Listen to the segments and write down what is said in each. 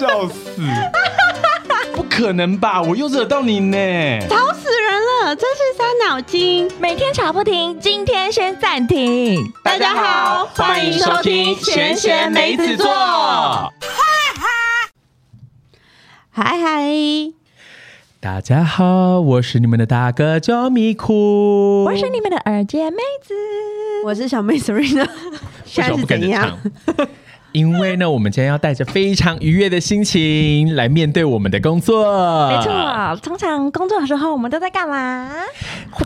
笑死！不可能吧？我又惹到你呢！吵死人了，真是伤脑筋。每天吵不停，今天先暂停。大家好，欢迎收听《闲闲梅子座》。嗨嗨，大家好，我是你们的大哥叫米哭，我是你们的二姐妹子，我是小妹 Serena。现在是怎样？因为呢，我们今天要带着非常愉悦的心情来面对我们的工作。没错，通常工作的时候，我们都在干嘛？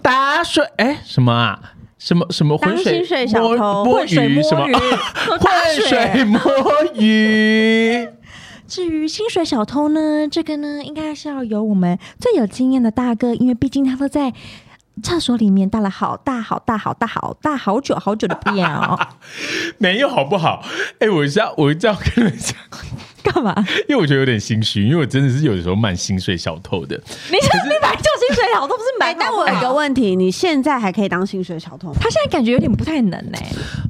打水？哎，什么啊？什么什么浑水水小偷？摸鱼？什么？浑水摸鱼？至于薪水小偷呢？这个呢，应该是要由我们最有经验的大哥，因为毕竟他都在。厕所里面大了好大好大好大好大好久好久的便哦，没有好不好？哎，我这样我这样跟你们讲。干嘛？因为我觉得有点心虚，因为我真的是有的时候蛮心碎小偷的。你你买就薪水小偷不是买？但我有一个问题，你现在还可以当薪水小偷吗？他现在感觉有点不太能呢。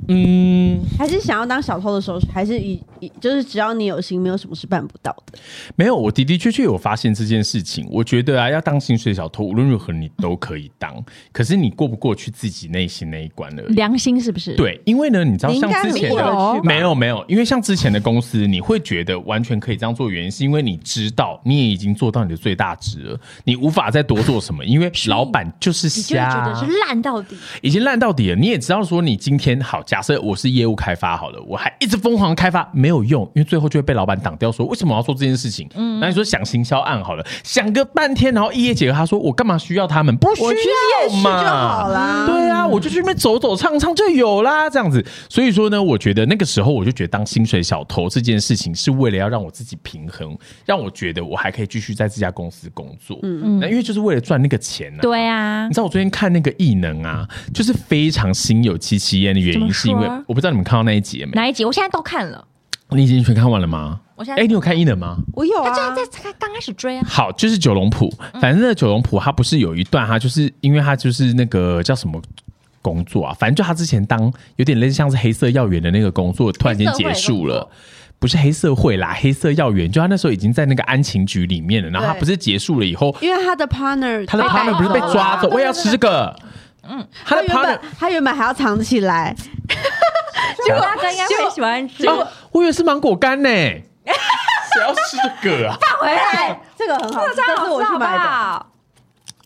嗯，还是想要当小偷的时候，还是以以就是只要你有心，没有什么是办不到的。没有，我的的确确有发现这件事情。我觉得啊，要当薪水小偷，无论如何你都可以当。可是你过不过去自己内心那一关了？良心是不是？对，因为呢，你知道像之前的没有没有，因为像之前的公司，你会觉得。完全可以这样做，原因是因为你知道你也已经做到你的最大值了，你无法再多做什么，因为老板就是瞎，觉得是烂到底，已经烂到底了。你也知道说，你今天好，假设我是业务开发好了，我还一直疯狂开发没有用，因为最后就会被老板挡掉，说为什么我要做这件事情？嗯，那你说想行销案好了，想个半天，然后一夜结合，他说我干嘛需要他们？不需要嘛，就好啦。对啊，我就去那边走走唱唱就有啦，这样子。所以说呢，我觉得那个时候我就觉得当薪水小偷这件事情是为了要让我自己。平衡让我觉得我还可以继续在这家公司工作，嗯嗯，那因为就是为了赚那个钱呢。对啊，你知道我昨天看那个异能啊，就是非常心有戚戚焉的原因，是因为我不知道你们看到那一集没？哪一集？我现在都看了。你已经全看完了吗？我现在哎，你有看异能吗？我有啊，在在刚开始追啊。好，就是九龙埔，反正那九龙埔他不是有一段，他就是因为他就是那个叫什么工作啊，反正就他之前当有点类似像是黑色药园的那个工作，突然间结束了。不是黑社会啦，黑色要员，就他那时候已经在那个安情局里面了。然后他不是结束了以后，因为他的 partner，他的 partner 不是被抓走，我也要吃这个。嗯，他的 partner，他原本还要藏起来，结果他应该会喜欢吃。我以为是芒果干呢，谁要吃这个啊？放回来，这个很好，这是我去买的。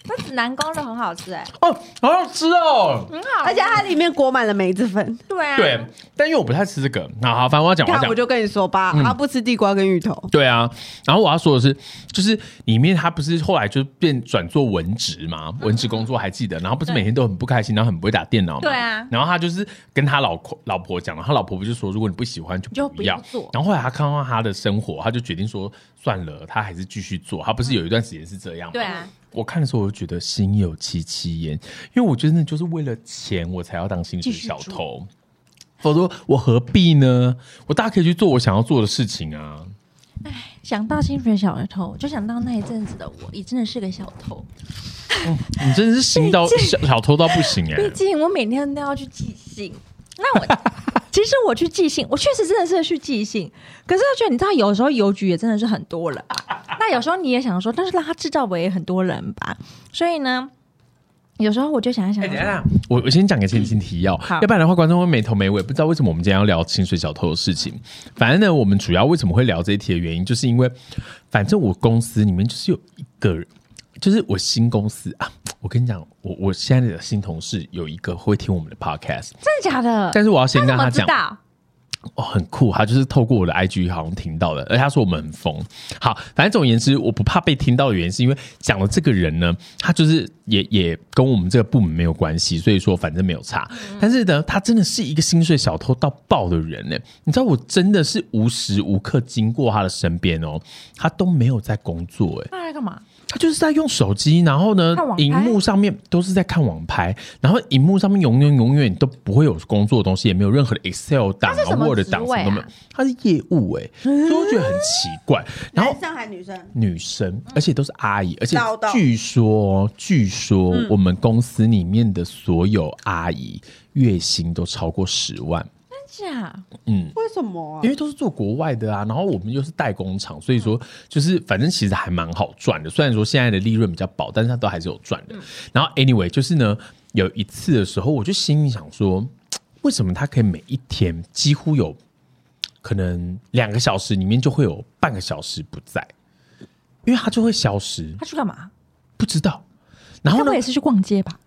那指南宫的很好吃哎，哦，好好吃哦，很好，而且它里面裹满了梅子粉。对啊，对，但因为我不太吃这个，那好，反正我要讲，我讲，我就跟你说吧，他不吃地瓜跟芋头。对啊，然后我要说的是，就是里面他不是后来就变转做文职嘛，文职工作还记得，然后不是每天都很不开心，然后很不会打电脑嘛。对啊，然后他就是跟他老婆老婆讲了，他老婆不就说，如果你不喜欢就不要做。然后后来他看到他的生活，他就决定说，算了，他还是继续做。他不是有一段时间是这样吗？对啊。我看的时候，我就觉得心有戚戚焉，因为我觉得就是为了钱，我才要当薪水小偷，否则我何必呢？我大家可以去做我想要做的事情啊！哎，想到薪水小偷，就想到那一阵子的我，也真的是个小偷。你真的是行 到小小偷到不行哎！毕竟我每天都要去寄信，那我 其实我去寄信，我确实真的是去寄信，可是我觉得你知道，有时候邮局也真的是很多人。那有时候你也想说，但是让他制造也很多人吧，所以呢，有时候我就想一想，我我先讲个前情提要，要不然的话观众会没头没尾，不知道为什么我们今天要聊清水小偷的事情。反正呢，我们主要为什么会聊这一题的原因，就是因为反正我公司里面就是有一个人，就是我新公司啊，我跟你讲，我我现在的新同事有一个会听我们的 podcast，真的假的？但是我要先跟他讲。哦，很酷，他就是透过我的 IG 好像听到的，而他说我们很疯。好，反正总而言之，我不怕被听到的原因，是因为讲的这个人呢，他就是也也跟我们这个部门没有关系，所以说反正没有差。但是呢，他真的是一个薪水小偷到爆的人呢。你知道，我真的是无时无刻经过他的身边哦，他都没有在工作，哎，他在干嘛？他就是在用手机，然后呢，荧幕上面都是在看网拍，然后荧幕上面永远永远都不会有工作的东西，也没有任何的 Excel 档啊、Word 档什么都没有。他是业务哎，所以我觉得很奇怪。然后上海女生，女生，而且都是阿姨，而且据说据说我们公司里面的所有阿姨月薪都超过十万。真假？嗯。为什么啊因？为都是做国外的啊，然后我们又是代工厂，所以说就是反正其实还蛮好赚的。虽然说现在的利润比较薄，但是它都还是有赚的。然后 anyway，就是呢，有一次的时候，我就心里想说，为什么他可以每一天几乎有可能两个小时里面就会有半个小时不在，因为他就会消失，他去干嘛？不知道。然后呢他不，也是去逛街吧？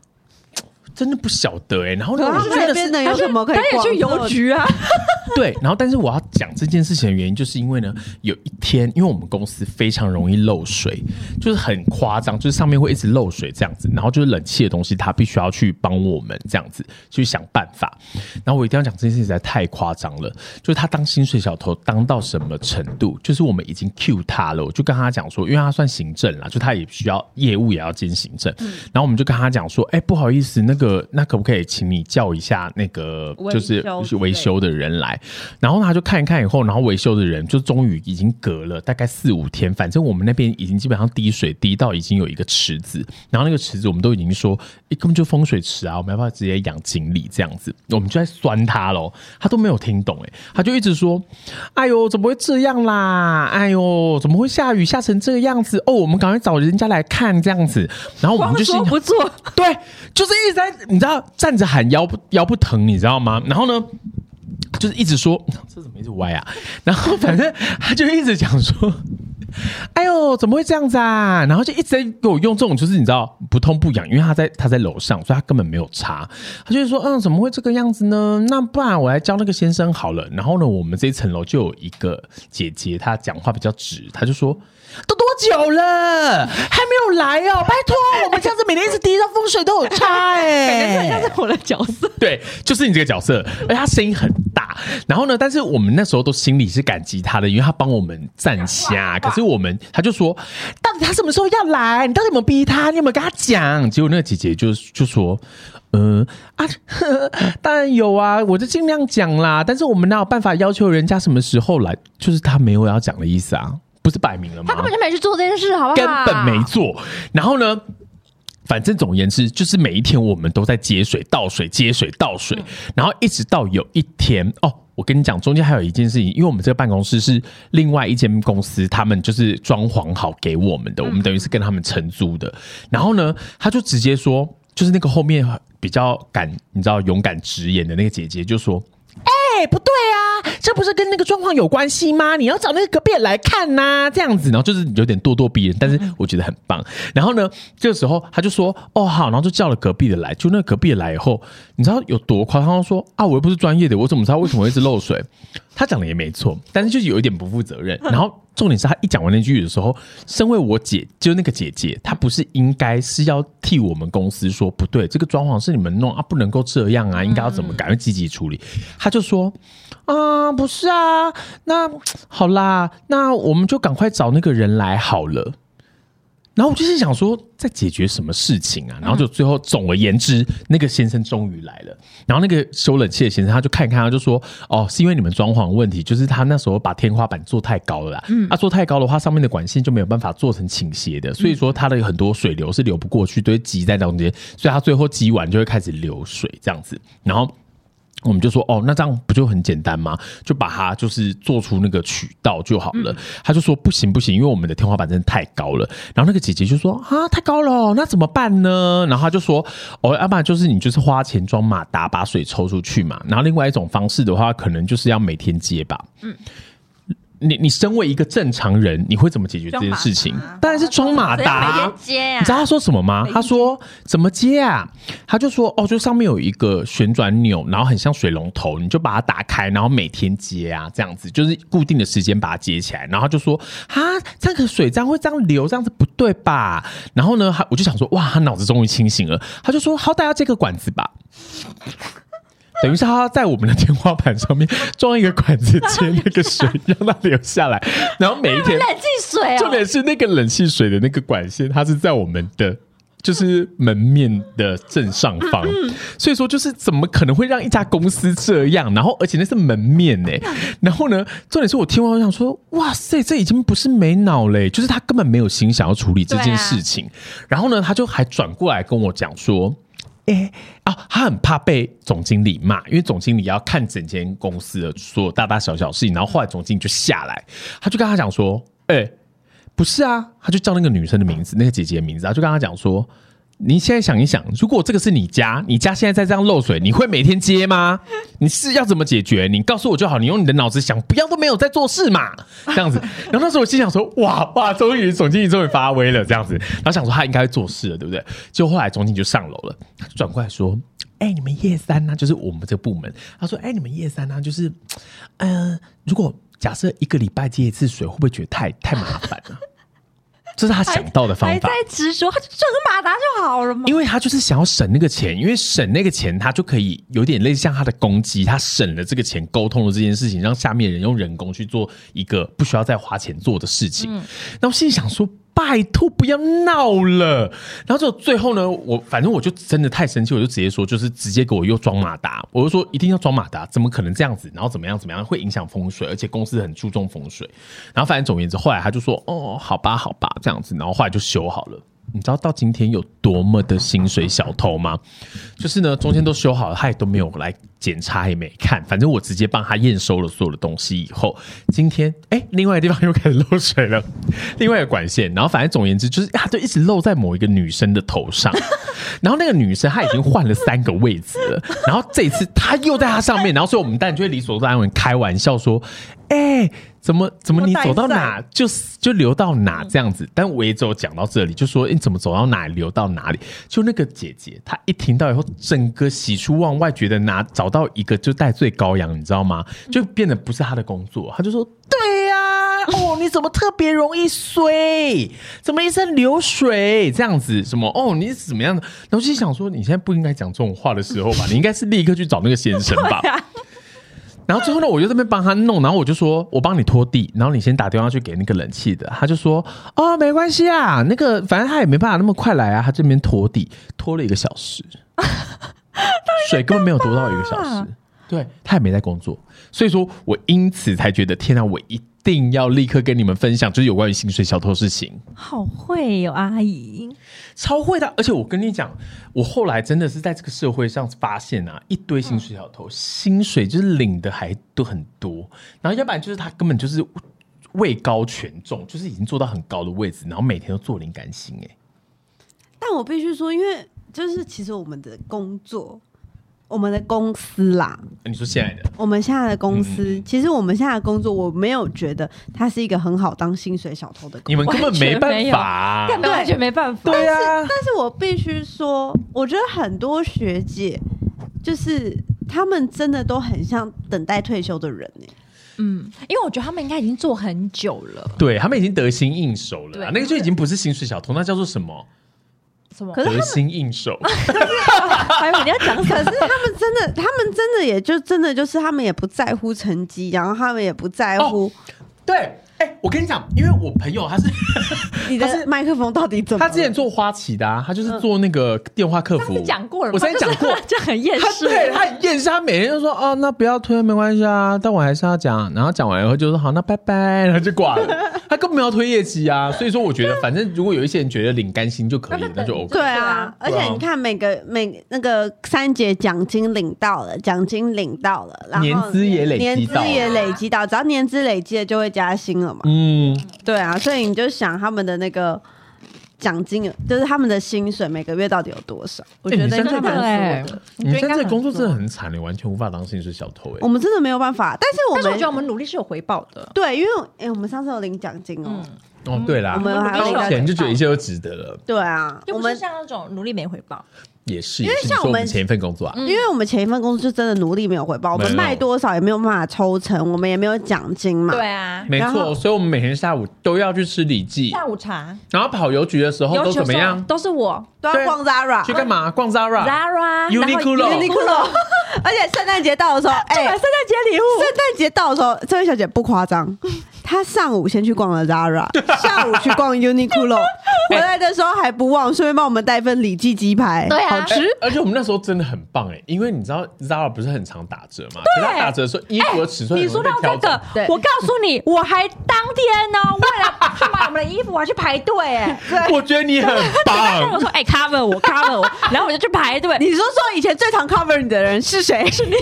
真的不晓得哎、然后那边的有什么可以他也去邮局啊？对，然后但是我要讲这件事情的原因，就是因为呢，有一天，因为我们公司非常容易漏水，就是很夸张，就是上面会一直漏水这样子，然后就是冷气的东西，他必须要去帮我们这样子去想办法。然后我一定要讲这件事情实在太夸张了，就是他当薪水小偷当到什么程度，就是我们已经 Q 他了，我就跟他讲说，因为他算行政啦，就他也需要业务也要兼行政，然后我们就跟他讲说，哎、不好意思，那个那可不可以请你叫一下那个就是维修的人来，然后他就看一看以后，然后维修的人就终于已经隔了大概四五天，反正我们那边已经基本上滴水滴到已经有一个池子，然后那个池子我们都已经说，诶根本就风水池啊，我们要不要直接养锦鲤这样子？我们就在酸他喽，他都没有听懂、诶，他就一直说，哎呦，怎么会这样啦？哎呦，怎么会下雨下成这个样子？哦，我们赶快找人家来看这样子，然后我们就心想说不做，对，就是一直在你知道站着喊腰不腰不疼，你知道吗？然后呢，就是一直说这怎么一直歪啊？然后反正他就一直讲说。哎呦，怎么会这样子啊？然后就一直在给我用这种，就是你知道不痛不痒，因为他在他在楼上，所以他根本没有查。他就是说，嗯，怎么会这个样子呢？那不然我来教那个先生好了。然后呢，我们这一层楼就有一个姐姐，她讲话比较直，她就说。都多久了，还没有来哦！拜托，我们这样子每天一直滴到风水都有差哎、像是我的角色。对，就是你这个角色，而且他声音很大。然后呢，但是我们那时候都心里是感激他的，因为他帮我们站下。可是我们他就说，到底他什么时候要来？你到底有没有逼他？你有没有跟他讲？结果那个姐姐就就说。嗯啊，呵 呵当然有啊，我就尽量讲啦。但是我们哪有办法要求人家什么时候来？就是他没有要讲的意思啊，不是摆明了吗？他根本就没去做这件事，好不好？根本没做。然后呢，反正总而言之，就是每一天我们都在接水、倒水、接水、倒水，然后一直到有一天哦。我跟你讲，中间还有一件事情，因为我们这个办公室是另外一间公司，他们就是装潢好给我们的，我们等于是跟他们承租的。然后呢，他就直接说，就是那个后面比较敢，你知道勇敢直言的那个姐姐就说：“哎、不对啊，这不是跟那个状况有关系吗？你要找那个隔壁人来看呐、这样子，然后就是有点咄咄逼人，但是我觉得很棒。然后呢，这个时候他就说：“哦，好。”然后就叫了隔壁的来，就那个隔壁的来以后，你知道有多夸张？他说：“啊，我又不是专业的，我怎么知道为什么会一直漏水？”他讲的也没错，但是就是有一点不负责任。然后重点是他一讲完那句的时候，身为我姐，就那个姐姐，她不是应该是要替我们公司说不对，这个装潢是你们弄啊，不能够这样啊，应该要怎么赶快积极处理？她就说啊，不是啊，那好啦，那我们就赶快找那个人来好了。然后我就是想说，在解决什么事情啊？然后就最后，总而言之，那个先生终于来了。然后那个修冷气的先生，他就看一看，他就说：“哦，是因为你们装潢问题，就是他那时候把天花板做太高了啦。嗯，啊，做太高的话，上面的管线就没有办法做成倾斜的，所以说它的很多水流是流不过去，都会积在中间，所以它最后积完就会开始流水这样子。然后。我们就说哦，那这样不就很简单吗？就把它就是做出那个渠道就好了。他就说不行不行，因为我们的天花板真的太高了。然后那个姐姐就说啊，太高了哦，那怎么办呢？然后他就说哦，要不然就是你就是花钱装马达把水抽出去嘛。然后另外一种方式的话，可能就是要每天接吧。嗯。你你身为一个正常人，你会怎么解决这件事情？当然是装马达你知道他说什么吗？他说怎么接啊？他就说哦，就上面有一个旋转钮，然后很像水龙头，你就把它打开，然后每天接啊，这样子就是固定的时间把它接起来。然后他就说啊，这个水这样会这样流，这样子不对吧？然后呢，他我就想说哇，他脑子终于清醒了，他就说好歹要接个管子吧。等于是他在我们的天花板上面装一个管子接那个水，让它流下来，然后每一天冷气水哦，重点是那个冷气水的那个管线，它是在我们的就是门面的正上方，所以说就是怎么可能会让一家公司这样？然后而且那是门面呢、然后呢，重点是我听完我想说，哇塞，这已经不是没脑嘞、就是他根本没有心想要处理这件事情。然后呢，他就还转过来跟我讲说。哎、啊，他很怕被总经理骂，因为总经理要看整间公司的所有大大小小事情，然后后来总经理就下来，他就跟他讲说，哎、不是啊，他就叫那个女生的名字，那个姐姐的名字，他就跟他讲说。你现在想一想，如果这个是你家，你家现在在这样漏水，你会每天接吗？你是要怎么解决？你告诉我就好。你用你的脑子想，不要都没有在做事嘛，这样子。然后那时候我心想说，哇哇，终于总经理终于发威了，这样子。然后想说他应该会做事了，对不对？结果后来总经理就上楼了，他就转过来说：“哎、你们叶三呢、就是我们这个部门。”他说：“哎、你们叶三呢、就是，呃，如果假设一个礼拜接一次水，会不会觉得太太麻烦了、这是他想到的方法还在。执着，他就整个马达就好了嘛。因为他就是想要省那个钱，因为省那个钱，他就可以有点类似像他的攻击，他省了这个钱，沟通了这件事情，让下面人用人工去做一个不需要再花钱做的事情。那我心里想说。拜托，不要闹了！然后就最后呢，我反正我就真的太生气，我就直接说，就是直接给我又装马达，我就说一定要装马达，怎么可能这样子？然后怎么样怎么样会影响风水，而且公司很注重风水。然后反正总而言之，后来他就说，哦，好吧，好吧，这样子，然后后来就修好了。你知道到今天有多么的薪水小偷吗？就是呢，中间都修好了，他也都没有来检查，也没看。反正我直接帮他验收了所有的东西以后，今天哎，另外一个地方又开始漏水了，另外一个管线。然后反正总而言之，就是它就一直漏在某一个女生的头上。然后那个女生她已经换了三个位置了，然后这一次她又在她上面，然后所以我们当然就会理所当然开玩笑说：“哎、怎么怎么你走到哪就就流到哪这样子？”但我也只有讲到这里，就说：“你、怎么走到哪里流到哪里？”就那个姐姐，她一听到以后，整个喜出望外，觉得拿找到一个就戴罪羔羊，你知道吗？就变得不是她的工作，她就说：“对呀、哦，你怎么特别容易衰？怎么一身流水这样子？什么哦，你是怎么样的？”然后我就想说，你现在不应该讲这种话的时候吧？你应该是立刻去找那个先生吧。然后最后呢，我就在那边帮他弄，然后我就说，我帮你拖地，然后你先打电话去给那个冷气的，他就说，哦，没关系啊，那个反正他也没办法那么快来啊，他这边拖地拖了一个小时，水根本没有多到一个小时，对他也没在工作，所以说我因此才觉得，天啊，我一定要立刻跟你们分享，就是有关于薪水小偷的事情。好会哦，阿姨。超会的，而且我跟你讲，我后来真的是在这个社会上发现啊，一堆薪水小偷，薪水就是领的还都很多，然后要不然就是他根本就是位高权重，就是已经做到很高的位置，然后每天都坐领甘心哎、但我必须说，因为就是其实我们的工作，我们的公司啦，你说现在的？我们现在的公司，嗯其实我们现在的工作，我没有觉得它是一个很好当薪水小偷的工作。你们根本没办法、啊，根本完全没办法。对啊，但是我必须说，我觉得很多学姐就是他们真的都很像等待退休的人呢、嗯，因为我觉得他们应该已经做很久了。对他们已经得心应手了啊，对。那个就已经不是薪水小偷，那叫做什么？什么？可是得心应手。还有你要讲什可么？是他们真的，他们真的也就真的就是他们也不在乎成绩，然后他们也不在乎对，哎、我跟你讲，因为我朋友他是 你的麦克风到底怎么。他之前做花旗的、啊，他就是做那个电话客服。讲过了，我之前讲过，就很厌世。对他很厌世，他每天就说哦，那不要推没关系啊，但我还是要讲。然后讲完以后就说好，那拜拜，然后就挂了。他根本没有推业绩啊，所以说我觉得，反正如果有一些人觉得领干薪就可以，那就 OK。对啊对啊，而且你看每个每那个三节奖金领到了，奖金领到了，然后年资也累积年资也累积到，只要年资累积了就会加薪了嘛。嗯，对啊，所以你就想他们的那个奖金，就是他们的薪水每个月到底有多少？我觉得你现在应该蛮对说的。你现在工作真的很。很惨，你完全无法当薪水小偷哎、我们真的没有办法，但是我们但是我觉得我们努力是有回报的。对，因为哎、我们上次有领奖金哦。嗯，哦，对啦，我们还有掏钱就觉得一切都值得了，对啊，我们像那种努力没回报。也是。因为像我们前一份工作啊，嗯因为我们前一份工作就真的努力没有回报，我们卖多少也没有办法抽成，我们也没有奖金嘛。对啊，没错，所以我们每天下午都要去吃李记，下午茶然后跑邮局的时候都怎么样？都是我都要逛 Zara，去干嘛？逛 Zara。Zara、Uniqlo 然后 Uniqlo，而且圣诞节到的时候，哎、买圣诞节礼物。圣诞节到的时候，这位小姐不夸张，他上午先去逛了 Zara，下午去逛 Uniqlo，回来的时候还不忘顺便帮我们带份李记鸡排，对啊好吃。而且我们那时候真的很棒哎，因为你知道 Zara 不是很常打折嘛，可是它打折的时候衣服的尺寸你很容说到这易被挑整个，我告诉你，我还当天呢，为了去买我们的衣服，我还去排队哎。我觉得你很我棒，说哎，cover 我，cover 我，然后我就去排队。你说说以前最常 cover 你的人是谁？是你。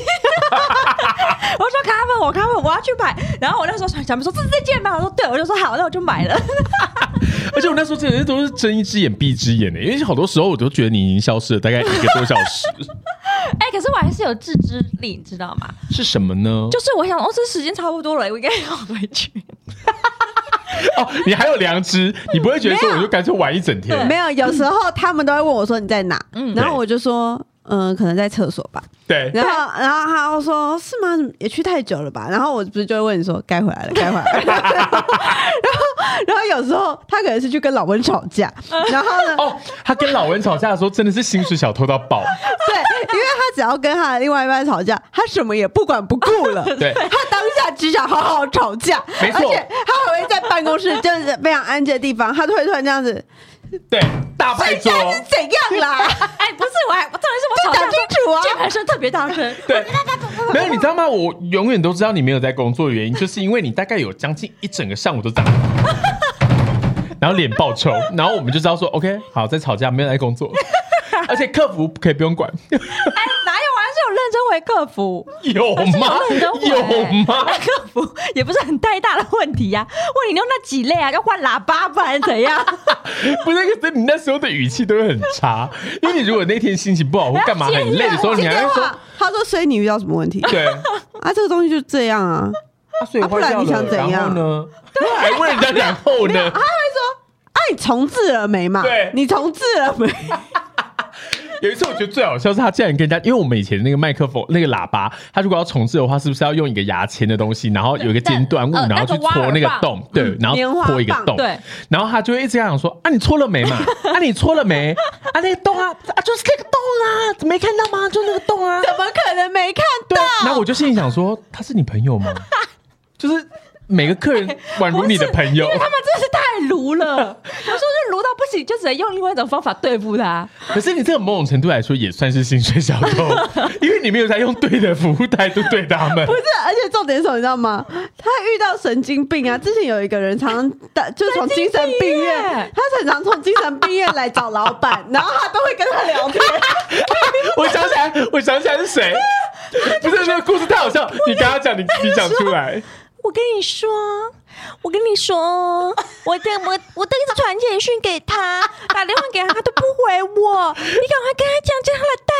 我说 cover 我，cover 我要去买。然后我那时候小妹说这是这件吗？我说对，我就说好，那我就买了。而且我那时候真的是都是睁一只眼闭一只眼的，因为好多时候我都觉得你已经消失了大概一个多小时，哎，可是我还是有自知力，你知道吗？是什么呢？就是我想，哦，这时间差不多了，我应该要回去。哦，你还有良知，你不会觉得说我就干脆玩一整天，没有，有时候他们都会问我说你在哪，嗯然后我就说。嗯，可能在厕所吧。对，然后，然后他又说：“是吗？也去太久了吧？”然后我不是就会问你说：“该回来了，该回来了。”然后，然后有时候他可能是去跟老温吵架，然后呢，哦，他跟老温吵架的时候真的是薪水小偷到爆，对，因为他只要跟他的另外一半吵架，他什么也不管不顾了。对他当下只想好好吵架，没错而且他还会在办公室就是非常安静的地方，他都会突然这样子，对，大拍桌，是怎样啦？哎，不是，我还，我重点是我吵架讲清楚啊键盘声特别大声。对，没有，你知道吗？我永远都知道你没有在工作的原因，就是因为你大概有将近一整个上午都这样，然后脸爆臭，然后我们就知道说，OK，好，在吵架，没有在工作，而且客服可以不用管，哎，哪有？我还是有认真回客服。有吗有吗？那客服也不是很太大的问题呀、问你用那几类啊，要换喇叭不然怎样？不是，可是你那时候的语气都会很差，因为你如果那天心情不好或干嘛很累的时候，你还会说，，他说：“所以你遇到什么问题？对，啊，这个东西就这样啊。啊所以啊不然你想怎样呢？还问人家然后呢？啊，你重置了没嘛？对你重置了没？有一次我觉得最好笑是他竟然跟人家，因为我们以前那个麦克风那个喇叭，他如果要重置的话，是不是要用一个牙签的东西，然后有一个尖端物，呃然后去戳那个洞，对，然后戳一个洞，对，然后他就会一直这样说啊，你戳了没嘛？啊，你戳了没？啊，那个洞啊，啊，就是那个洞啊，没看到吗？就那个洞啊，怎么可能没看对到？。然后我就心里想说，他是你朋友吗？就是每个客人宛如你的朋友因为，他们真的是太卢了，有时候就卢到不行，就只能用另外一种方法对付他。可是你这个某种程度来说也算是薪水小偷，因为你没有在用对的服务态度对他们不。是，而且重点是什么，你知道吗？他遇到神经病啊！之前有一个人常常打，就是从精神病院他常常从精神病院来找老板，然后他都会跟他聊天。我想起来，我想起来是谁？不是那个故事太好笑，你跟他讲，你你讲出来。我跟你说，我跟你说，我在我我都一直传简讯给他，打电话给他，他都不回我。你赶快跟他讲，叫他来带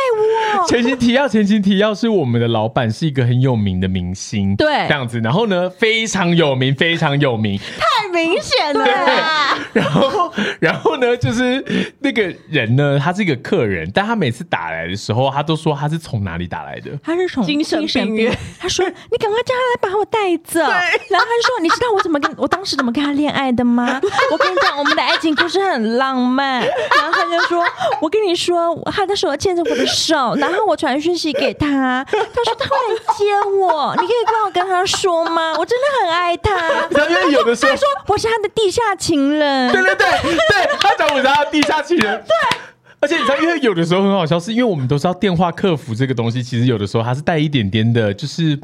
我。前情提要，前情提要是我们的老板是一个很有名的明星，对这样子。然后呢，非常有名，非常有名。太明显了啦！然后，然后呢，就是那个人呢，他是一个客人，但他每次打来的时候，他都说他是从哪里打来的。他是从精神病院，他说：“你赶快叫他来把我带走。”然后他就说：“你知道我怎么跟我当时怎么跟他恋爱的吗？我跟你讲，我们的爱情故事很浪漫。”然后他就说：“我跟你说，他的手牵着我的手，然后我传讯息给他，他说他会来接我，你可以帮我跟他说吗？我真的很爱他。”然后因为有的时候他，说我是他的地下情人。对对对对，他讲我是他的地下情人。对。而且你知道，因为有的时候很好笑，是因为我们都知道电话客服这个东西，其实有的时候它是带一点点的，就是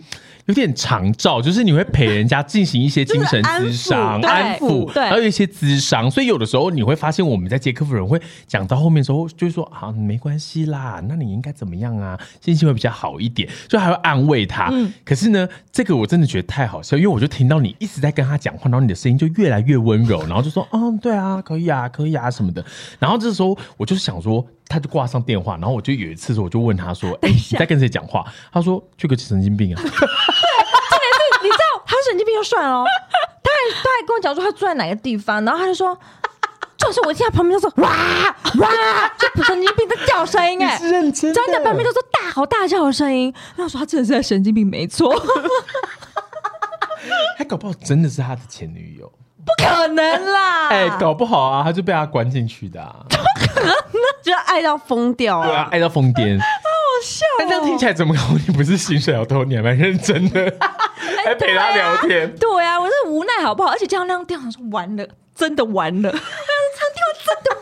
有点长照，就是你会陪人家进行一些精神咨商、就是安安抚，对还有一些咨商，所以有的时候你会发现我们在接客服人会讲到后面的时候，就会说啊没关系啦，那你应该怎么样啊，心情会比较好一点，就还会安慰他。可是呢，这个我真的觉得太好笑，因为我就听到你一直在跟他讲话，然后你的声音就越来越温柔，然后就说嗯对啊，可以啊，可以啊什么的。然后这时候我就想说。他就挂上电话，然后我就有一次我就问他说：“哎、你在跟谁讲话？”他说：“就个神经病啊。神经病就算了哦，他还他还跟我讲说他住在哪个地方，然后他就说，就是我听他旁边就说哇哇，就神经病在叫声音哎，认真真的旁边都说大吼大叫的声音，然后我说他真的是在神经病没错，他搞不好真的是他的前女友。不可能啦，哎、搞不好啊，他就被他关进去的、啊。就爱到疯掉对啊啊，！爱到疯癫。好笑哦但这样听起来怎么搞？你不是薪水小偷，你还蛮认真的。还陪他聊天。对啊，我是无奈好不好？而且这样那样掉，我说完了，真的完了，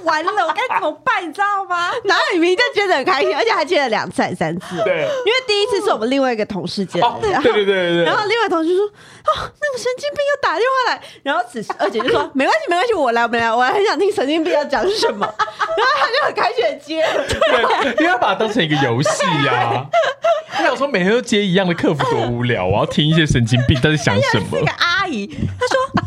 完了，我该怎么办？你知道吗？然后你明明就觉得很开心，而且还接了两次、还三次。对，因为第一次是我们另外一个同事接的，哦，对对对对对然。后另外同事就说：“哦，那个神经病又打电话来。”然后此时二姐就说：“没关系，没关系，我来，我们来，我还很想听神经病要讲什么。”然后他就很开心的接了。对，因为要把它当成一个游戏呀。我想说，每天都接一样的客服多无聊，我要听一些神经病在想什么是一个。阿姨，她说：“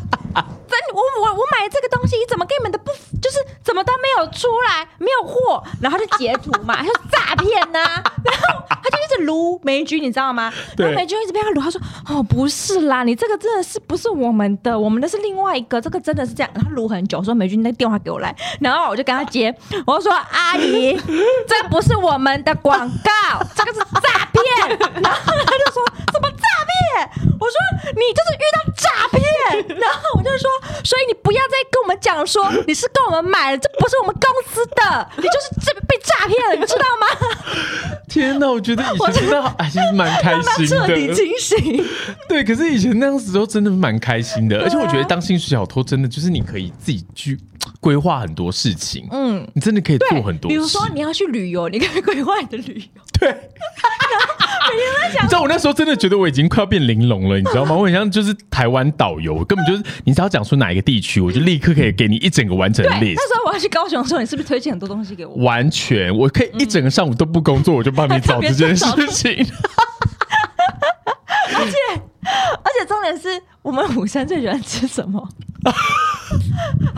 真我我我买这个东西怎么跟你们的不就是怎么都没有出来，没有货，然后就截图嘛，他说诈骗呐，然后他就一直撸梅菊，你知道吗？对然后梅菊一直被他撸，他说：哦不是啦，你这个真的是不是我们的，我们的是另外一个，这个真的是这样。然后撸很久，说梅菊你那电话给我来，然后我就跟他接，我说阿姨，这不是我们的广告，这个是诈骗。然后她就说怎么诈骗？我说你就是遇到诈骗，然后我就说，所以你不要再跟我们讲说 你是跟我们买的，这不是我们公司的，你就是这被诈骗了，你知道吗？天哪，我觉得以前真的好哎，其实蛮开心彻底的。清醒。对，可是以前那样子都真的蛮开心的，而且我觉得当薪水小偷真的就是你可以自己去规划很多事情，嗯，你真的可以做很多事。比如说你要去旅游，你可以规划你的旅游。对，你知道我那时候真的觉得我已经快要变玲珑了，你知道吗？我很像就是台湾导游，根本就是你只要讲出哪一个地区，我就立刻可以给你一整个完整的对，list。那时候我要去高雄的时候，你是不是推荐很多东西给我？完全，我可以一整个上午都不工作，我就帮你找这件事情。而且而且重点是我们午餐最喜欢吃什么？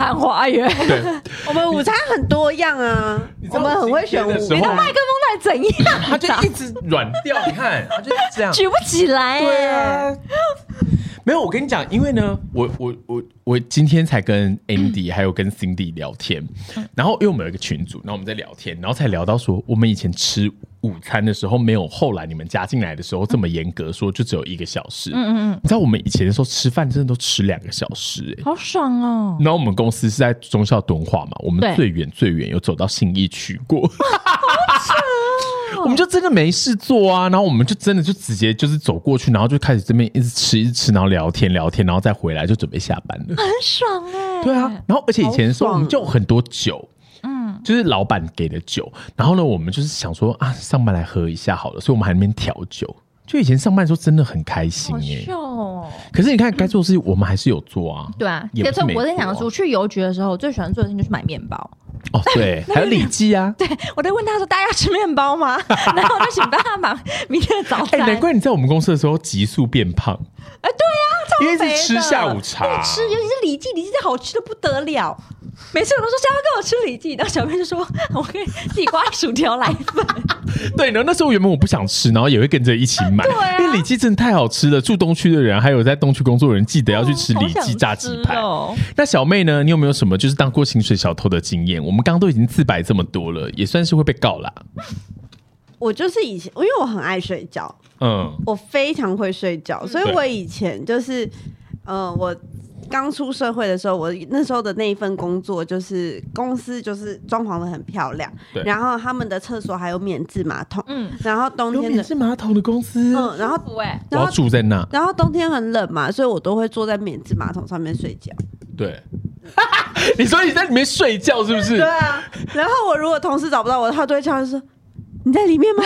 韩花园。对，我们午餐很多样啊，我们很会选你的麦克风到底怎样？他就一直软掉，你看，他就是这样。举不起来。对啊，没有，我跟你讲，因为呢，我我我我今天才跟 Andy 还有跟 Cindy 聊天，然后因为我们有一个群组，然后我们在聊天，然后才聊到说，我们以前吃午餐的时候，没有后来你们加进来的时候这么严格，说就只有一个小时。嗯嗯嗯，你知道我们以前的时候吃饭真的都吃两个小时、欸，好爽哦！然后我们公司是在中校敦化嘛，我们最远最远有走到信义区过。我们就真的没事做啊，然后我们就真的就直接就是走过去，然后就开始这边一直吃一直吃，然后聊天聊天，然后再回来就准备下班了。很爽哎、对啊，然后而且以前的时候我们就很多酒，嗯，就是老板给的酒，然后呢，我们就是想说啊，上班来喝一下好了，所以我们还在那边调酒。就以前上班的时候真的很开心好耶。可是你看该做的事情我们还是有做啊。对啊，没我在讲做啊说去邮局的时候，我最喜欢做的事情就是买面包。哦，对，还有李记啊。对，我在问他说：“大家要吃面包吗？” 然后我就请帮他买明天的早哎、餐。难怪你在我们公司的时候急速变胖，哎，对啊，超因为是吃下午茶对吃，尤其是李记，李记好吃的不得了。每次我都说想要跟我吃李记，然后小妹就说：“我可以自己刮薯条来一份。对，然后那时候原本我不想吃，然后也会跟着一起买，因为李记真的太好吃了。住东区的人，还有在东区工作的人，记得要去吃李记炸鸡排。哦。那小妹呢？你有没有什么就是当过薪水小偷的经验？我们刚刚都已经自白这么多了，也算是会被告啦。我就是以前，因为我很爱睡觉，嗯，我非常会睡觉，所以我以前就是，呃，我刚出社会的时候，我那时候的那一份工作就是公司就是装潢的很漂亮对，然后他们的厕所还有免治马桶，嗯，然后冬天的，免治马桶的公司，嗯，然后不哎，我要住在那。然后冬天很冷嘛，所以我都会坐在免治马桶上面睡觉。对，你说你在里面睡觉是不是对？啊，然后我如果同事找不到我，他都会敲门说：“你在里面吗？”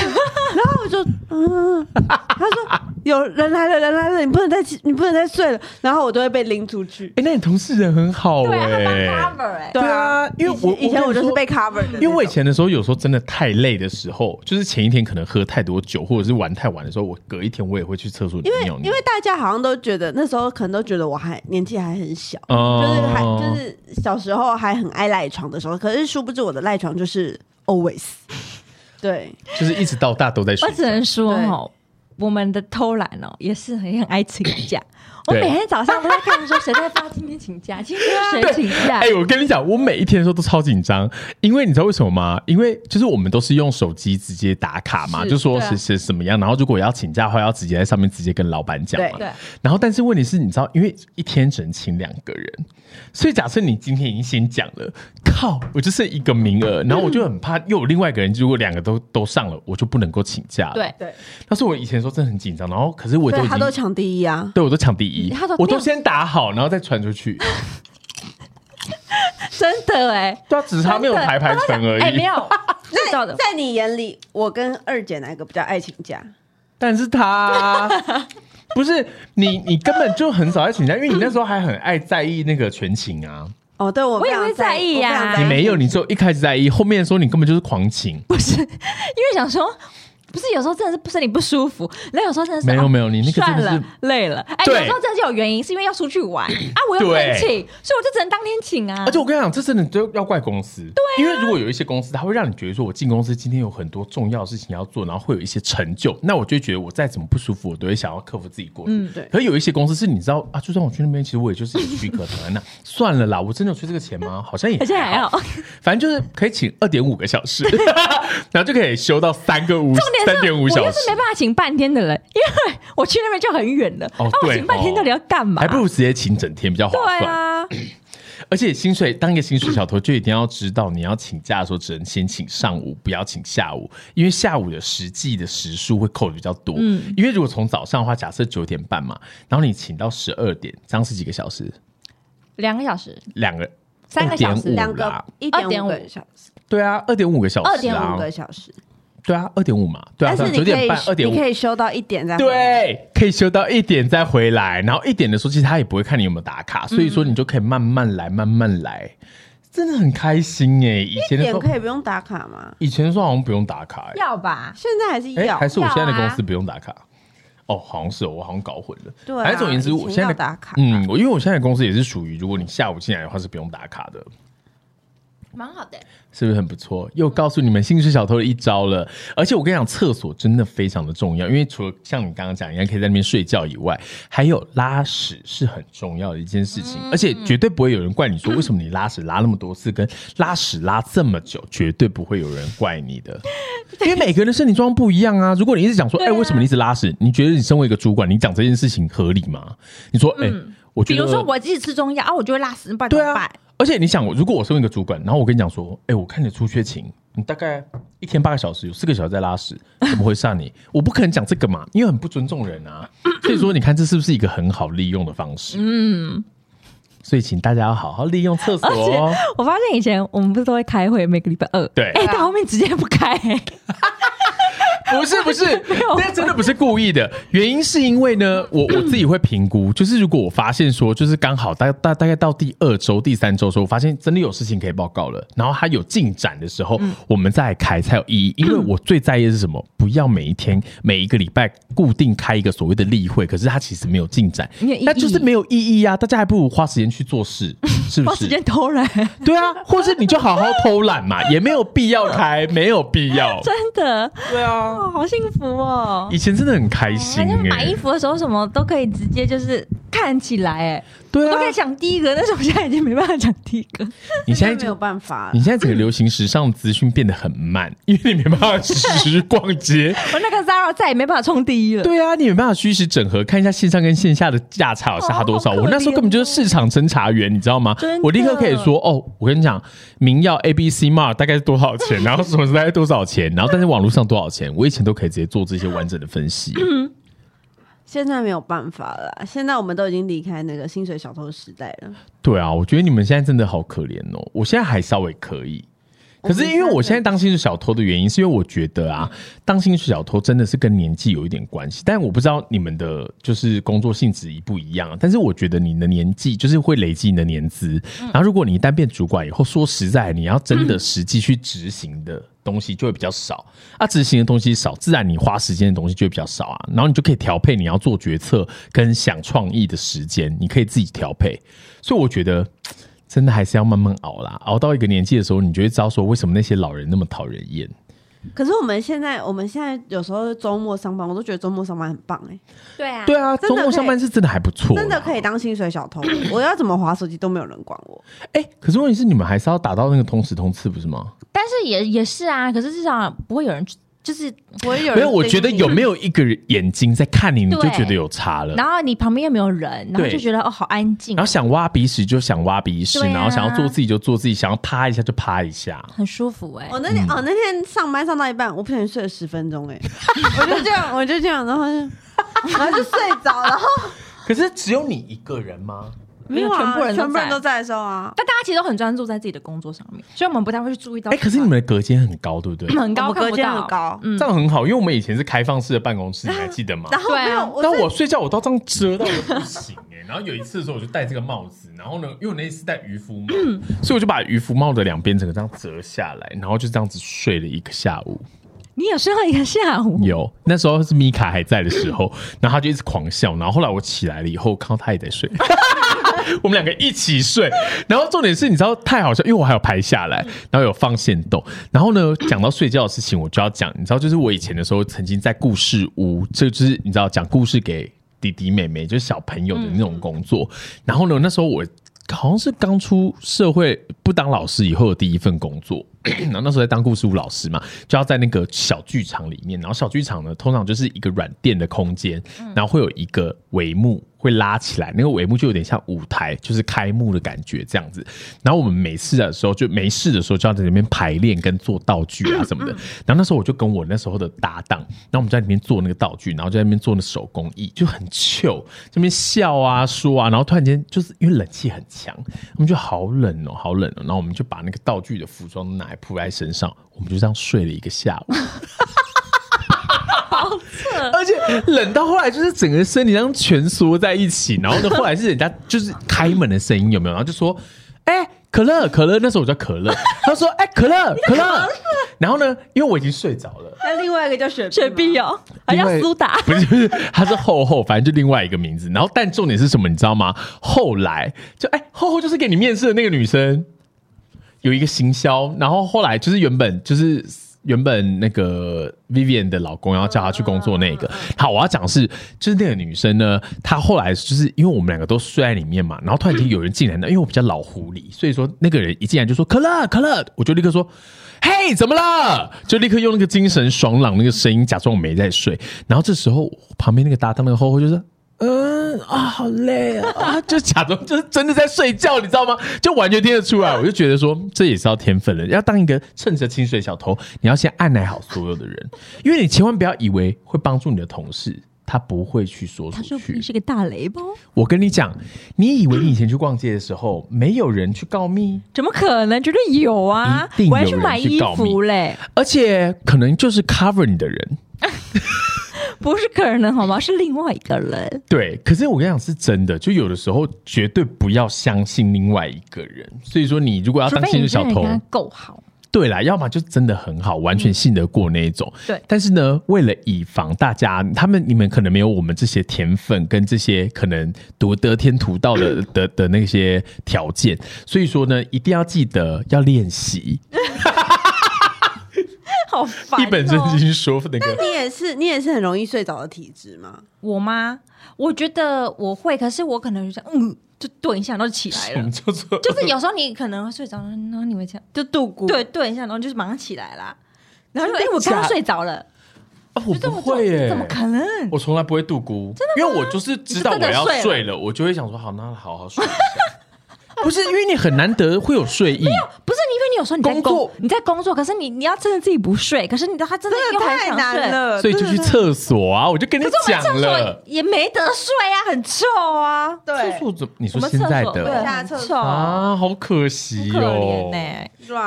然后我就嗯，他说：“有人来了，人来了，你不能再你不能再睡了。”然后我都会被拎出去。哎、那你同事人很好对啊，他哎、帮 cover 哎，对啊，因为我以前我就是被。cover 的，因为我以前的时候，有时候真的太累的时候，就是前一天可能喝太多酒，或者是玩太晚的时候，我隔一天我也会去厕所里因为尿尿。因为大家好像都觉得那时候可能都觉得我还年纪还很小，哦就是还就是小时候还很爱赖床的时候，可是殊不知我的赖床就是 always 对。就是一直到大都在睡我只能说我们的偷懒哦，也是很很爱请假。我每天早上都在看说谁在发今天请假，今天谁请假哎、。我跟你讲，我每一天的时候都超紧张，因为你知道为什么吗？因为就是我们都是用手机直接打卡嘛，是就说对啊是是什么样，然后如果要请假的话，要直接在上面直接跟老板讲嘛。对然后，但是问题是，你知道，因为一天只能请两个人，所以假设你今天已经先讲了，靠，我就剩一个名额，然后我就很怕又有另外一个人，如果两个都都上了，我就不能够请假了。对对，但是我以前时候真的很紧张，然后可是我都已经他都抢第一啊，对我都抢第一他都，我都先打好，然后再传出去。真的哎，对啊，只是他没有排排成而哎，已。没有 那，在你眼里，我跟二姐哪个比较爱请假？但是他 不是你，你根本就很少爱请假，因为你那时候还很爱在意那个全勤啊。哦，对我我也会在意呀我非常在意你没有，你只有一开始在意，后面说你根本就是狂请。不是因为想说。不是有时候真的是不身体不舒服，然后有时候真的是哦没有没有你那个真的是算了累了，哎，有时候真的是有原因，是因为要出去玩 啊，我又不能请，所以我就只能当天请啊。而且我跟你讲，这真的都要怪公司。对、因为如果有一些公司，他会让你觉得说，我进公司今天有很多重要的事情要做，然后会有一些成就，那我就觉得我再怎么不舒服，我都会想要克服自己过去。嗯对可是有一些公司是你知道啊，就算我去那边，其实我也就是有许可躺在那，算了啦，我真的有缺这个钱吗？好像也好像还好好，反正就是可以请二点五个小时，然后就可以休到三个五重点三点五小时我又是。没办法请半天的人，因为我去那边就很远了。哦对哦请半天到底要干嘛？还不如直接请整天比较划对算。啊，而且薪水当一个薪水小偷，就一定要知道你要请假的时候，只能先请上午，不要请下午，因为下午的实际的时数会扣的比较多。嗯，因为如果从早上的话，假设九点半嘛，然后你请到十二点，这样是几个小时？两个小时，两个。三个小时2.5两个一点五个小时，对啊，二点五个小时、啊，二点五个小时，对啊，二点五嘛，对啊，但是九点半，二点五你可，以休到一点再回来，对，可以休到一点再回来，然后一点的时候，其实他也不会看你有没有打卡，所以说你就可以慢慢来，慢慢来，真的很开心耶！以前的时点候，可以不用打卡吗？以前的时候好像不用打卡，哎，要吧？现在还是哎，要还是我现在的公司不用打卡。哦，好像是哦，我好像搞混了。对啊反正总而言之，我现在打卡嗯，我因为我现在的公司也是属于，如果你下午进来的话是不用打卡的。蛮好的。是不是很不错？又告诉你们薪水小偷的一招了。而且我跟你讲，厕所真的非常的重要，因为除了像你刚刚讲一样可以在那边睡觉以外，还有拉屎是很重要的一件事情。而且绝对不会有人怪你说为什么你拉屎拉那么多次，跟拉屎拉这么久，绝对不会有人怪你的。因为每个人的身体状况不一样啊。如果你一直讲说，哎、为什么你一直拉屎？你觉得你身为一个主管，你讲这件事情合理吗？你说，哎、我觉得，比如说我自己吃中药啊，我就会拉屎，不然怎对啊么办？，而且你想，如果我身为一个主管，然后我跟你讲说，哎、我看你出缺勤，你大概一天八个小时，有四个小时在拉屎，怎么会上你？我不可能讲这个嘛，因为很不尊重人啊。所以说，你看这是不是一个很好利用的方式？嗯。所以，请大家要好好利用厕所哦。我发现以前我们不是都会开会，每个礼拜二，对哎，到后面直接不开，不是不是，那真的不是故意的。原因是因为呢，我我自己会评估，就是如果我发现说，就是刚好大大大概到第二周、第三周的时候，我发现真的有事情可以报告了，然后它有进展的时候，我们再开才有意义。因为我最在意的是什么？不要每一天、每一个礼拜固定开一个所谓的例会，可是它其实没有进展那就是没有意义啊！大家还不如花时间去做事，是不是？花时间偷懒，对啊，或是你就好好偷懒嘛，也没有必要开，没有必要。真的，对啊。哦，好幸福哦。以前真的很开心欸，哦买衣服的时候，什么都可以直接就是看起来，哎，对啊我都可以，讲第一个，但是我现在已经没办法讲第一个。你现在没有办法你现在整个流行时尚资讯变得很慢，因为你没办法实时逛街。我那个 Zara 再也没办法冲第一了。对啊，你没办法虚实整合，看一下线上跟线下的价差有差多少。我那时候根本就是市场侦查员，你知道吗？我立刻可以说哦，我跟你讲，名耀 A B C Mart 大概是多少钱，然后什么大概多少钱，然后但是网络上多少钱，我以前都可以直接做这些完整的分析。现在没有办法了，现在我们都已经离开那个薪水小偷时代了。对啊，我觉得你们现在真的好可怜哦。我现在还稍微可以，可是因为我现在当薪水小偷的原因，是因为我觉得啊，当薪水小偷真的是跟年纪有一点关系。但我不知道你们的就是工作性质一不一样，但是我觉得你的年纪就是会累积你的年资。然后如果你一旦变主管以后，说实在，你要真的实际去执行的东西就会比较少。啊，执行的东西少，自然你花时间的东西就会比较少啊。然后你就可以调配你要做决策跟想创意的时间，你可以自己调配。所以我觉得。真的还是要慢慢熬啦，熬到一个年纪的时候，你就会知道说为什么那些老人那么讨人厌。可是我们现在，我们现在有时候周末上班，我都觉得周末上班很棒哎、对啊，对啊，周末上班是真的还不错，真的可以。当薪水小偷。我要怎么划手机都没有人管我。哎、可是问题是你们还是要打到那个通时通次，不是吗？但是也也是啊，可是至少不会有人就是，不会有人没有，我觉得有没有？一个人眼睛在看你，你就觉得有差了。然后你旁边又没有人，然后对就觉得哦好安静然，后想挖鼻屎就想挖鼻屎，啊然后想要做自己就做自己，想要趴一下就趴一下。很舒服哎、我那天哦，那天上班上到一半，我不小心睡了十分钟，哎，我就这样，我就这样，然后就然后就睡着，然后 可是只有你一个人吗？没有啊全部人都全部人在都在的时候啊，但大家其实都很专注在自己的工作上面，所以我们不太会去注意到。哎，可是你们的隔间很高，对不对？很高，隔间很高嗯这，样很好，因为我们以前是开放式的办公室，你还 记得吗？然后没有，是但我睡觉我都这样遮到我不行哎、然后有一次的时候我就戴这个帽子，然后呢，因为我那一次戴渔夫帽，所以我就把渔夫帽的两边整个这样折下来，然后就这样子睡了一个下午。你有睡到一个下午，有那时候是米卡还在的时候，然后他就一直狂笑，然后后来我起来了以后，看到他也在睡。我们两个一起睡，然后重点是，你知道太好笑，因为我还有拍下来，然后有放线动，然后呢，讲到睡觉的事情，我就要讲，你知道，就是我以前的时候曾经在故事屋，这就是你知道讲故事给弟弟妹妹，就是小朋友的那种工作，然后呢，那时候我。好像是刚出社会不当老师以后的第一份工作，然后那时候在当故事屋老师嘛，就要在那个小剧场里面，然后小剧场呢，通常就是一个软垫的空间，然后会有一个帷幕会拉起来，那个帷幕就有点像舞台，就是开幕的感觉这样子。然后我们没事的时候，就没事的时候就要在里面排练跟做道具啊什么的。然后那时候我就跟我那时候的搭档，然后我们在里面做那个道具，然后就在那边做那手工艺，就很糗，这边笑啊说啊，然后突然间就是因为冷气很强，我们就好冷哦，好冷哦，然后我们就把那个道具的服装拿来铺在身上，我们就这样睡了一个下午。而且冷到后来就是整个身体这样蜷缩在一起，然后呢，后来是人家就是开门的声音有没有？然后就说：“哎、可乐，可乐。”那时候我叫可乐，他说：“哎、可乐，可乐。”然后呢，因为我已经睡着了，那另外一个叫雪雪碧哦，哦，还叫苏打，不是不是，他是厚厚，反正就另外一个名字。然后，但重点是什么，你知道吗？后来就哎，厚厚就是给你面试的那个女生，有一个行销，然后后来就是原本就是。原本那个 Vivian 的老公要叫她去工作那个，好，我要讲的是，就是那个女生呢，她后来就是因为我们两个都睡在里面嘛，然后突然间有人进来了，因为我比较老狐狸，所以说那个人一进来就说可乐可乐，我就立刻说嘿，怎么了？就立刻用那个精神爽朗那个声音，假装我没在睡。然后这时候旁边那个搭档那个后后就说：“嗯啊，好累啊！” 啊就假装就是真的在睡觉，你知道吗？就完全听得出来。我就觉得说，这也是要天分了。要当一个趁着清水小偷，你要先按耐好所有的人，因为你千万不要以为会帮助你的同事。他不会去说出去他说你。是个大雷包，我跟你讲，你以为你以前去逛街的时候，没有人去告密，怎么可能？绝对有啊一定！有我还去人买衣去告密服嘞，而且可能就是 cover 你的人。不是个人的好吗？是另外一个人。对，可是我跟你讲是真的，就有的时候绝对不要相信另外一个人。所以说，你如果要当除非你新手小偷够好，对啦，要么就真的很好，完全信得过那一种。对但是呢，为了以防大家，他们你们可能没有我们这些天分跟这些可能读得天独道的 的的那些条件，所以说呢，一定要记得要练习。好烦、哦。一本正经说那个，你也是你也是很容易睡着的体质吗？我吗？我觉得我会，可是我可能就这样，嗯，就顿一下，然后就起来了。叫做就是有时候你可能会睡着，然后你会这样，就度过对，顿一下，然后就是马上起来啦。然后就哎、我刚刚睡着了，啊？我这不会耶，怎么可能？我从来不会度孤，真的，因为我就是知道我要睡了，我就会想说好，那好好睡一下。不是因为你很难得会有睡意，不是，因为你有时候你在工作你在工作，可是你你要真的自己不睡，可是你他真的又真的太很想睡难，了，所以就去厕所啊！我就跟你讲厕所了，也没得睡啊，很臭啊。对厕所怎么？你我说现在的下厕所很臭，啊，好可惜可哦？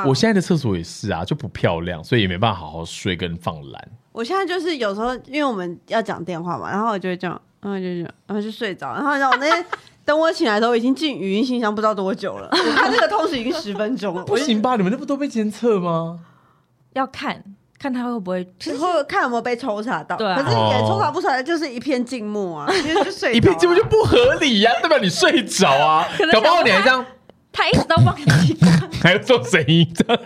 我现在的厕所也是啊，就不漂亮，所以也没办法好好睡跟放懒。我现在就是有时候，因为我们要讲电话嘛，然后我就会这样，然后就这样，然后就睡着，然后让我那天等我起来的时候，已经进语音信箱不知道多久了，我看这个通知已经十分钟了，不行吧？你们那不都被监测吗？要看看他会不会，其实我会看有没有被抽查到，对啊可是也抽查不出来，就是一片静默啊，其实就睡着了一片静默就不合理呀、代表你睡着啊 可，能搞不好你还这样，他一直都忘记关。还要做声音这样。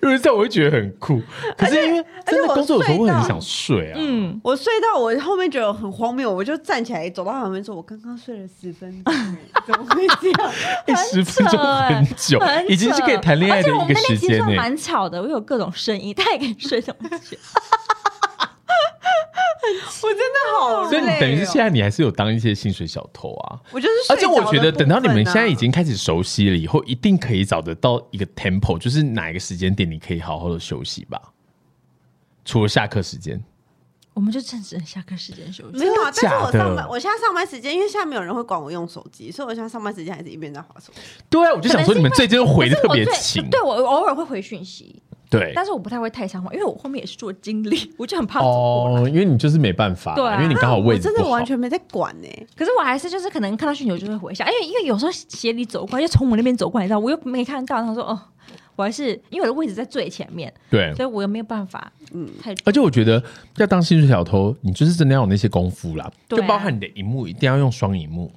如果是这样，我会觉得很酷。可是因为真的工作有时候会很想睡啊。嗯，我睡到我后面觉得很荒谬，我就站起来走到他旁边说：“我刚刚睡了十分钟，怎么会这样欸，十分钟很久，很已经是可以谈恋爱的一个时间呢。蛮吵的，我有各种声音，他也可以睡这种觉。？” 我真的好累、哦，所以你等于是现在你还是有当一些薪水小偷啊。我就是而且我觉得等到你们现在已经开始熟悉了以后，一定可以找得到一个 tempo，就是哪一个时间点你可以好好的休息吧。除了下课时间，我们就正值下课时间休息。没有啊，但是我上班，我现在上班时间，因为现在没有人会管我用手机，所以我现在上班时间还是一边在划手机。对啊，我就想说你们最近回的特别勤对我偶尔会回讯息，对，但是我不太会太长话，因为我后面也是做经理，我就很怕走过来。哦，因为你就是没办法，对啊。因为你刚好位我真的置不好完全没在管呢、可是我还是就是可能看到讯息我就会回一下，因为因为有时候鞋里走过来，就从我那边走过来，你知道我又没看到，他说哦，我还是因为我的位置在最前面，对。所以我又没有办法，嗯，太而且我觉得要当薪水小偷，你就是真的要有那些功夫啦，对啊。就包含你的荧幕一定要用双荧幕，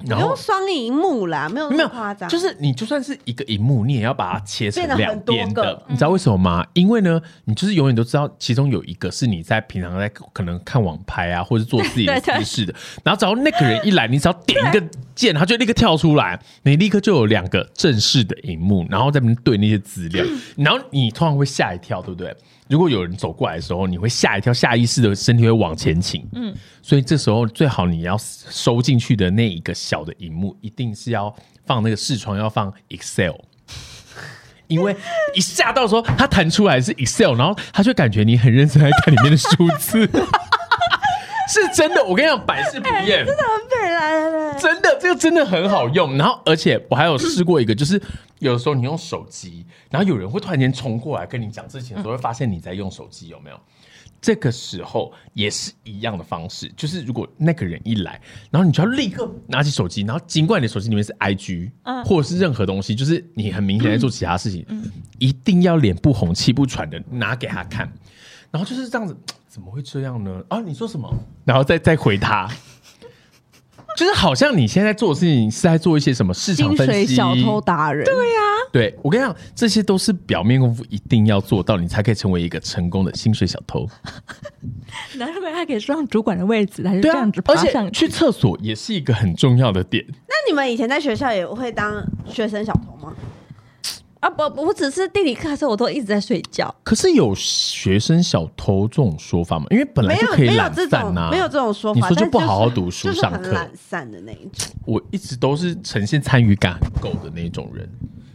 不然后用双荧幕啦，没有那没有么夸张，就是你就算是一个荧幕，你也要把它切成两边的。你知道为什么吗？因为呢，你就是永远都知道，其中有一个是你在平常在可能看网拍啊，或者做自己的 对对私事的。然后只要那个人一来，你只要点一个 键，他就立刻跳出来，你立刻就有两个正式的荧幕，然后在那边对那些资料，然后你通常会吓一跳，对不对？如果有人走过来的时候，你会吓一跳，下意识的身体会往前倾。嗯，所以这时候最好你要收进去的那一个小的荧幕，一定是要放那个视窗，要放 Excel。因为一下到时候它弹出来是 Excel，然后他就感觉你很认真在看里面的数字，是真的。我跟你讲，百试不厌，对来来来，真的，这个真的很好用。然后，而且我还有试过一个，就是有的时候你用手机，然后有人会突然间冲过来跟你讲事情的时候，会发现你在用手机，有没有？这个时候也是一样的方式，就是如果那个人一来，然后你就要立刻拿起手机，然后尽管你的手机里面是 IG，、或者是任何东西，就是你很明显在做其他事情，一定要脸不红气不喘的拿给他看，然后就是这样子，怎么会这样呢？啊，你说什么？然后再再回他。就是好像你现在做的事情是在做一些什么市场薪分析，水小偷达人，对呀、对我跟你讲，这些都是表面功夫，一定要做到，你才可以成为一个成功的薪水小偷。难怪他可以上主管的位置，他就对啊这样子，爬而且上去。去厕所也是一个很重要的点。那你们以前在学校也会当学生小偷吗？啊不，我只是地理课的时候，我都一直在睡觉。可是有学生小偷这种说法吗？因为本来就可以懒散呐、种没有这种说法，你说就不好好读书就是上课很懒散的那一种。我一直都是呈现参与感很够的那种人。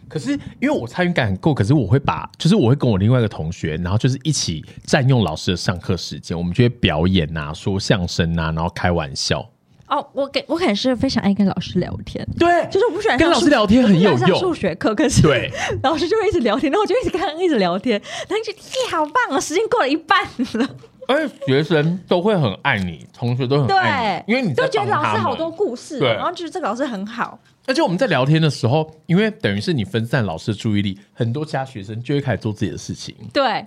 可是因为我参与感很够，可是我会把，就是我会跟我另外一个同学，然后就是一起占用老师的上课时间，我们就会表演呐、说相声呐、然后开玩笑。哦，我给我可能是非常爱跟老师聊天，对，就是我不喜欢跟老师聊天很有用数学课，可是对 老师就会一直聊天，然后我就一直跟他一直聊天，然后就耶，好棒哦，时间过了一半了，而且学生都会很爱你，同学都很爱，你，因为你在就觉得老师好多故事然后就是这个老师很好，而且我们在聊天的时候，因为等于是你分散老师的注意力，很多其他学生就会开始做自己的事情。对，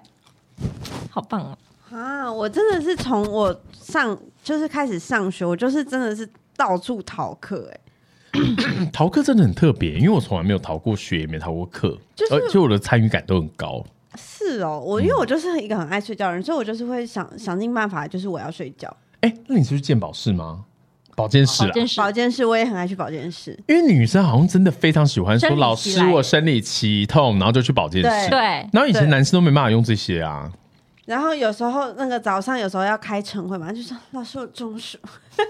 好棒哦，啊，我真的是从我上就是开始上学，我就是真的是到处逃课、哎，逃课真的很特别，因为我从来没有逃过学，也没逃过课，就是而且我的参与感都很高。是哦，我因为我就是一个很爱睡觉的人，所以我就是会想想尽办法，就是我要睡觉。哎、那你是去健保室吗？保健室啊，保健室保健室我也很爱去保健室，因为女生好像真的非常喜欢说，老师我生理期痛，然后就去保健室。对，然后以前男生都没办法用这些啊。然后有时候那个早上有时候要开晨会嘛，就说老师我中暑，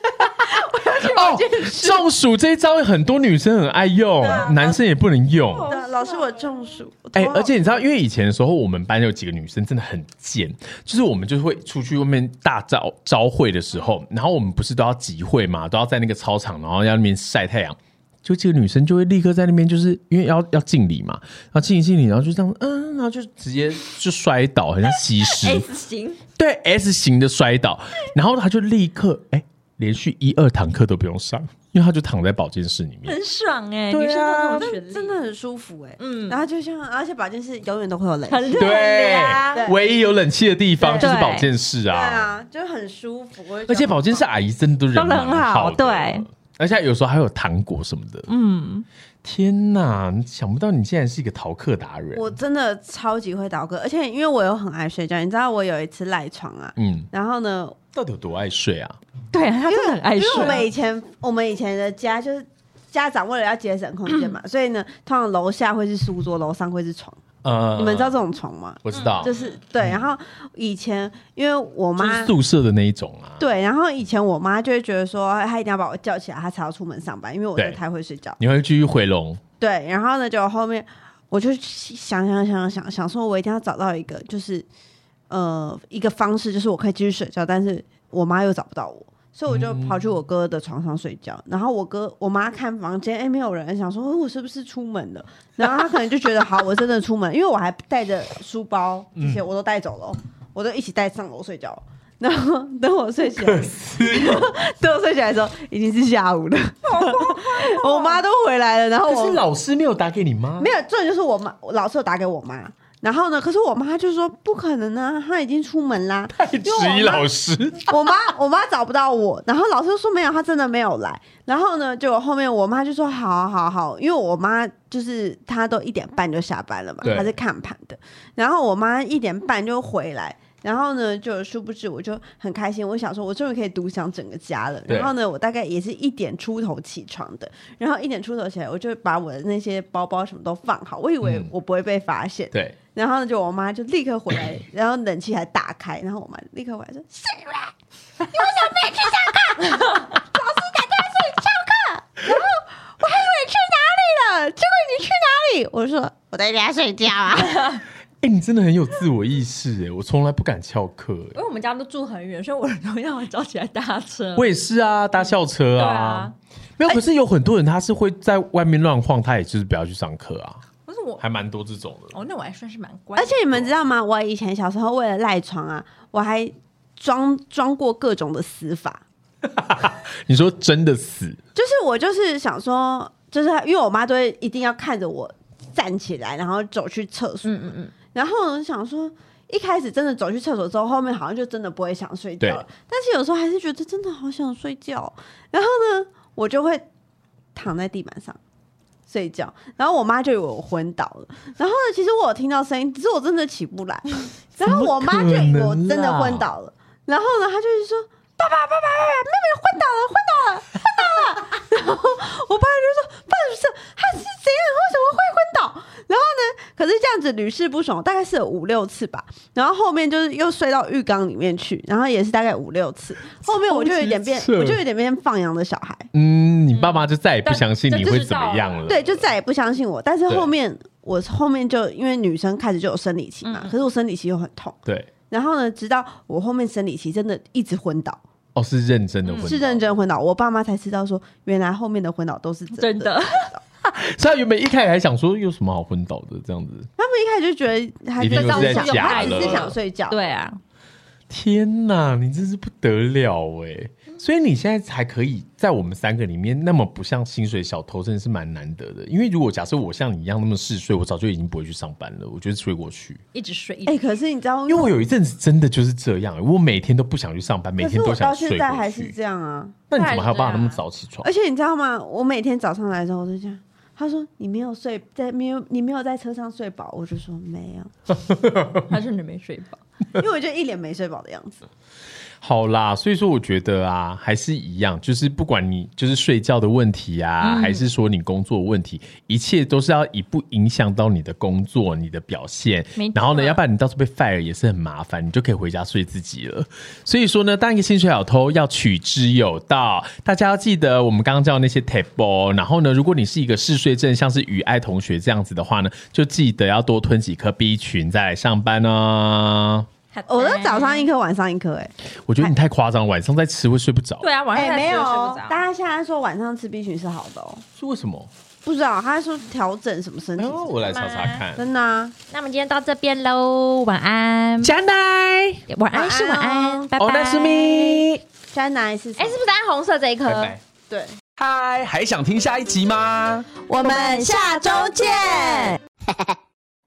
哦，中暑这一招很多女生很爱用，男生也不能用。对老师我中暑，我哎、而且你知道，因为以前的时候，我们班有几个女生真的很贱，就是我们就会出去外面大招招会的时候，然后我们不是都要集会嘛，都要在那个操场，然后要那边晒太阳。就这个女生就会立刻在那边，就是因为要要敬礼嘛，然后敬一敬礼，然后就这样，嗯，然后就直接就摔倒，很像西施，S 型，对 S 型的摔倒，然后她就立刻哎、连续一二堂课都不用上，因为她就躺在保健室里面。很爽哎，对啊真的很舒服哎、嗯。然后就像而且保健室永远都会有冷气，对唯一有冷气的地方就是保健室啊。对啊。啊，就很舒服，而且保健室阿姨真的都人都很好的对。而且有时候还有糖果什么的。嗯，天哪，想不到你竟然是一个逃课达人。我真的超级会逃课，而且因为我又很爱睡觉，你知道我有一次赖床啊，嗯，然后呢，到底有多爱睡啊？对啊，他真的很爱睡因为我们。以前我们以前的家就是家长为了要节省空间嘛，所以呢，通常楼下会是书桌，楼上会是床。呃，你们知道这种床吗？我知道，就是对，然后以前因为我就是妈宿舍的那一种啊。对，然后以前我妈就会觉得说，她一定要把我叫起来，她才要出门上班，因为我真的对太会睡觉。你会继续回笼，对，然后呢，就后面我就想想想想想说，我一定要找到一个就是呃一个方式，就是我可以继续睡觉，但是我妈又找不到我。所以我就跑去我哥的床上睡觉，然后我哥我妈看房间，哎、没有人，想说、哦我是不是出门了？然后他可能就觉得好，我真的出门，因为我还带着书包这些我都带走了哦，我都一起带上楼睡觉。然后等我睡起来，等我睡起来的时候已经是下午了，我妈都回来了，然后我可是老师没有打给你妈？没有，重点就是我妈，老师有打给我妈，然后呢，可是我妈就说不可能啊，她已经出门啦。太质疑老师。我妈我妈找不到我，然后老师说没有，她真的没有来。然后呢，就后面我妈就说好啊好啊好，因为我妈就是她都一点半就下班了嘛，她是看盘的。然后我妈一点半就回来。然后呢，就殊不知我就很开心，我想说，我终于可以独享整个家了。然后呢，我大概也是一点出头起床的，然后一点出头起来，我就把我的那些包包什么都放好，我以为嗯我不会被发现。对，然后呢，就我妈就立刻回来，然后冷气还打开，然后我妈立刻回来说：“是啦，你为什么没去上课？老师打电话说你翘课，然后我还以为你去哪里了，结果你去哪里？”我就说：“我在家睡觉啊。哎、你真的很有自我意识哎，我从来不敢翘课因哎。为我们家都住很远，所以我都要早起来搭车。我也是啊，搭校车对啊啊，没有。可是有很多人他是会在外面乱晃，他也就是不要去上课啊，不是我，还蛮多这种的。哦，那我还算是蛮”乖。而且你们知道吗？我以前小时候为了赖床啊，我还装装过各种的死法。你说真的死，就是我就是想说，就是因为我妈都会一定要看着我站起来，然后走去厕所。嗯嗯嗯，然后我，想说一开始真的走去厕所之后，后面好像就真的不会想睡觉了。但是有时候还是觉得真的好想睡觉。然后呢，我就会躺在地板上睡觉。然后我妈就以为我昏倒了。然后呢，其实我有听到声音，只是我真的起不来。然后我妈就以为我真的昏倒了。然后呢，她就是说：“爸爸，爸爸，爸爸，妹妹昏倒了，昏倒了，昏倒了。”然后我爸就说：“爸不是，他是怎样？为什么会昏倒？”然后呢，可是这样子屡试不爽，大概是有五六次吧。然后后面就是又睡到浴缸里面去，然后也是大概五六次。后面我就有点变我就有点变放羊的小孩。嗯，你爸妈就再也不相信你会怎么样了。对，就再也不相信我。但是后面我后面就因为女生开始就有生理期嘛，嗯可是我生理期又很痛。对，然后呢，直到我后面生理期真的一直昏倒，哦，是认真的昏倒，是认真昏倒，我爸妈才知道说，原来后面的昏倒都是真的。真的。所以他原本一开始还想说有什么好昏倒的这样子。他们一开始就觉得他一定又是在想假的他只是想睡觉。对啊，天哪，你真是不得了哎！所以你现在才可以在我们三个里面那么不像薪水小偷，真的是蛮难得的。因为如果假设我像你一样那么嗜睡，我早就已经不会去上班了，我就睡过去。一直睡。一直哎、可是你知道，因为我有一阵子真的就是这样，我每天都不想去上班，每可是我天都想到现在。还是这样啊。那你怎么还有办法那么早起床而？且你知道吗？我每天早上来的时候，我就这样。他说：“你没有睡，在没有你没有在车上睡饱。”我就说：“没有。还是你没睡饱？”因为我就一脸没睡饱的样子。好啦，所以说我觉得啊，还是一样，就是不管你就是睡觉的问题啊，嗯还是说你工作的问题，一切都是要以不影响到你的工作、你的表现。然后呢，要不然你到时候被 fire 也是很麻烦，你就可以回家睡自己了。所以说呢，当一个薪水小偷要取之有道，大家要记得我们刚刚教那些 table。然后呢，如果你是一个嗜睡症，像是雨爱同学这样子的话呢，就记得要多吞几颗 B 群再来上班哦。我都早上一颗，晚上一颗、哎，我觉得你太夸张，晚上再吃会睡不着。对啊，晚哎、上没有睡哦不。着。大家现在说晚上吃 B 群是好的哦，是为什么？不知道他说调整什么身体哎什么的，我来查查看。真的、啊。那我们今天到这边喽，晚安，加奶，晚安是晚晚安安，拜拜。哦，那是。咪，加奶是什哎，么是不是按红色这一颗？拜拜。对，嗨，还想听下一集吗？我们下周见。